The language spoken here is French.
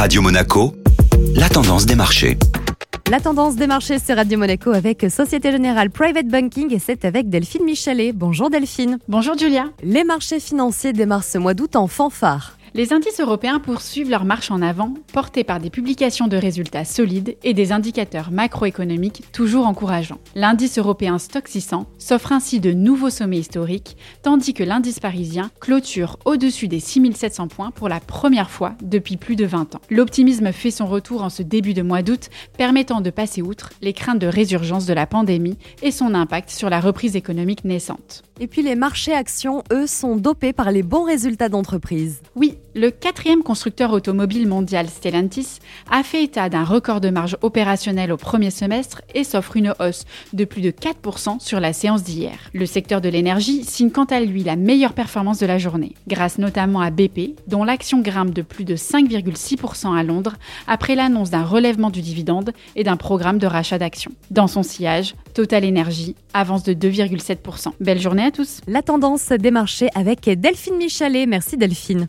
Radio Monaco, la tendance des marchés. La tendance des marchés, c'est Radio Monaco avec Société Générale Private Banking et c'est avec Delphine Michalet. Bonjour Delphine. Bonjour Julia. Les marchés financiers démarrent ce mois d'août en fanfare. Les indices européens poursuivent leur marche en avant, portés par des publications de résultats solides et des indicateurs macroéconomiques toujours encourageants. L'indice européen Stock 600 s'offre ainsi de nouveaux sommets historiques, tandis que l'indice parisien clôture au-dessus des 6700 points pour la première fois depuis plus de 20 ans. L'optimisme fait son retour en ce début de mois d'août, permettant de passer outre les craintes de résurgence de la pandémie et son impact sur la reprise économique naissante. Et puis les marchés actions, eux, sont dopés par les bons résultats d'entreprise. Oui, le quatrième constructeur automobile mondial Stellantis a fait état d'un record de marge opérationnelle au premier semestre et s'offre une hausse de plus de 4% sur la séance d'hier. Le secteur de l'énergie signe quant à lui la meilleure performance de la journée, grâce notamment à BP, dont l'action grimpe de plus de 5,6% à Londres après l'annonce d'un relèvement du dividende et d'un programme de rachat d'actions. Dans son sillage, Total Energy avance de 2,7%. Belle journée à tous. La tendance des marchés avec Delphine Michalet. Merci Delphine.